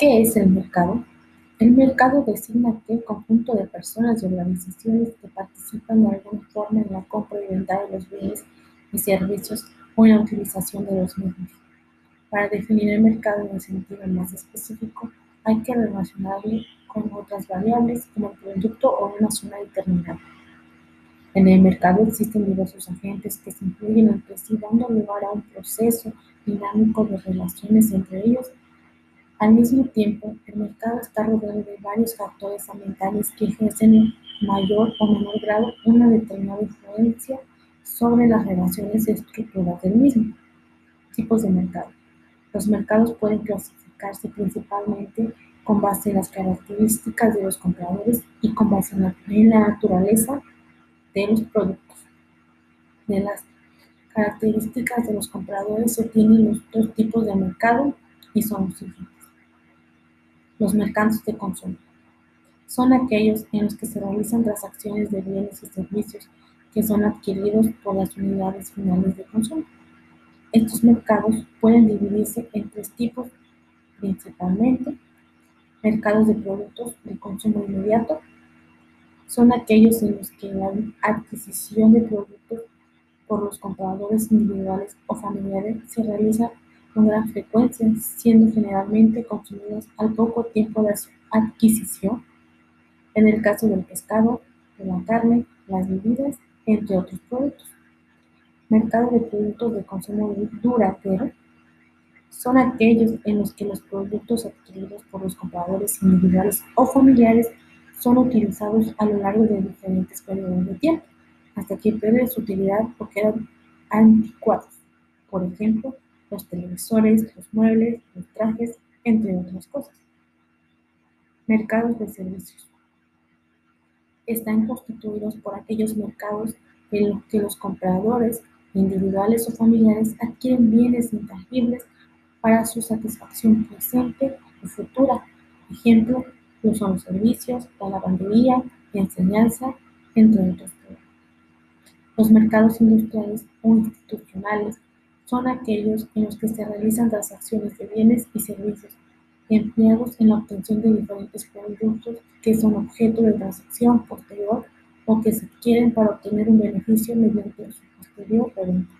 ¿Qué es el mercado? El mercado designa aquel conjunto de personas y organizaciones que participan de alguna forma en la compra y venta de los bienes y servicios o en la utilización de los mismos. Para definir el mercado en un sentido más específico, hay que relacionarlo con otras variables como el producto o una zona determinada. En el mercado existen diversos agentes que se incluyen entre sí, dando lugar a un proceso dinámico de relaciones entre ellos. Al mismo tiempo, el mercado está rodeado de varios factores ambientales que ejercen en mayor o menor grado una determinada influencia sobre las relaciones y estructuras del mismo. Tipos de mercado. Los mercados pueden clasificarse principalmente con base en las características de los compradores y con base en la naturaleza de los productos. De las características de los compradores se tienen los dos tipos de mercado y son los siguientes. Los mercados de consumo. Son aquellos en los que se realizan transacciones de bienes y servicios que son adquiridos por las unidades finales de consumo. Estos mercados pueden dividirse en tres tipos principalmente. Mercados de productos de consumo inmediato, son aquellos en los que la adquisición de productos por los compradores individuales o familiares se realiza con gran frecuencia, siendo generalmente consumidos al poco tiempo de su adquisición, en el caso del pescado, de la carne, las bebidas, entre otros productos. Mercado de productos de consumo duradero son aquellos en los que los productos adquiridos por los compradores individuales o familiares son utilizados a lo largo de diferentes periodos de tiempo, hasta que pierden su utilidad o quedan anticuados. Por ejemplo, los televisores, los muebles, los trajes, entre otras cosas. Mercados de servicios. Están constituidos por aquellos mercados en los que los compradores, individuales o familiares, adquieren bienes intangibles para su satisfacción presente o futura. Ejemplo, son los servicios, la lavandería, la enseñanza, entre otros. Los mercados industriales o institucionales son aquellos en los que se realizan transacciones de bienes y servicios empleados en la obtención de diferentes productos que son objeto de transacción posterior o que se adquieren para obtener un beneficio mediante su posterior reventa.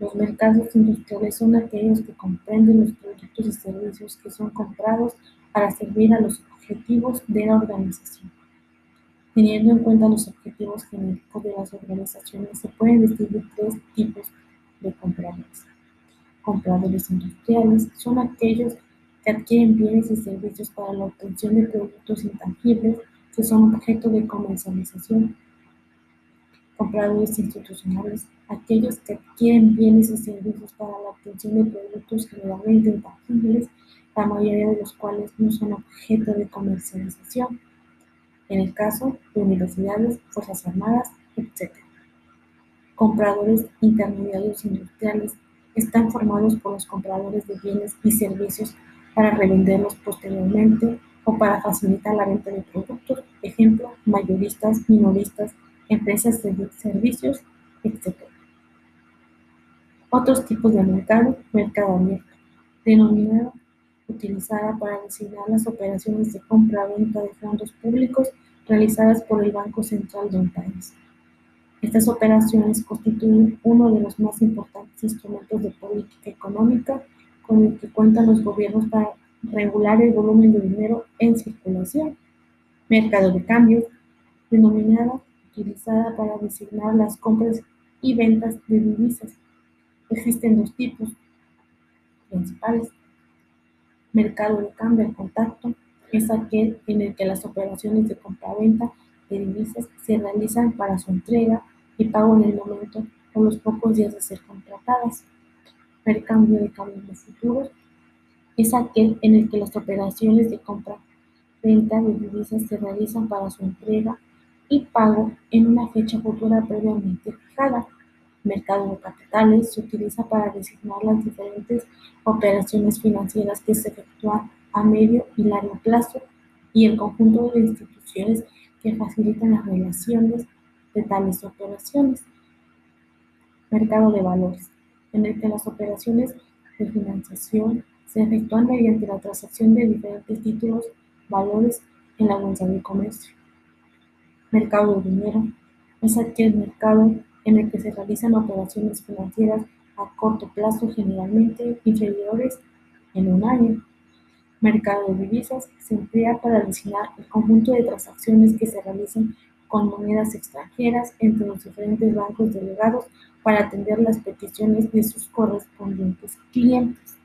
Los mercados industriales son aquellos que comprenden los productos y servicios que son comprados para servir a los objetivos de la organización. Teniendo en cuenta los objetivos genéricos de las organizaciones, se pueden distinguir tres tipos. Compradores industriales son aquellos que adquieren bienes y servicios para la obtención de productos intangibles que son objeto de comercialización. Compradores institucionales, aquellos que adquieren bienes y servicios para la obtención de productos generalmente intangibles la mayoría de los cuales no son objeto de comercialización, en el caso de universidades, fuerzas armadas, etc. Compradores intermediarios industriales están formados por los compradores de bienes y servicios para revenderlos posteriormente o para facilitar la venta de productos, ejemplo, mayoristas, minoristas, empresas de servicios, etc. Otros tipos de mercado, mercado abierto, denominado utilizada para designar las operaciones de compra-venta de fondos públicos realizadas por el Banco Central de un país. Estas operaciones constituyen uno de los más importantes instrumentos de política económica con el que cuentan los gobiernos para regular el volumen de dinero en circulación. Mercado de cambios, denominada utilizada para designar las compras y ventas de divisas. Existen dos tipos principales, Mercado de cambio al contacto es aquel en el que las operaciones de compra-venta de divisas se realizan para su entrega y pago en el momento o los pocos días de ser contratadas. De cambio de futuros es aquel en el que las operaciones de compra-venta de divisas se realizan para su entrega y pago en una fecha futura previamente fijada mercado de capitales se utiliza para designar las diferentes operaciones financieras que se efectúan a medio y largo plazo y el conjunto de instituciones que facilitan las relaciones de tales operaciones. Mercado de valores, en el que las operaciones de financiación se efectúan mediante la transacción de diferentes títulos, valores en la bolsa de comercio. Mercado de dinero es aquel mercado en el que se realizan operaciones financieras a corto plazo generalmente inferiores en un año. Mercado de divisas se emplea para designar el conjunto de transacciones que se realizan con monedas extranjeras entre los diferentes bancos delegados para atender las peticiones de sus correspondientes clientes.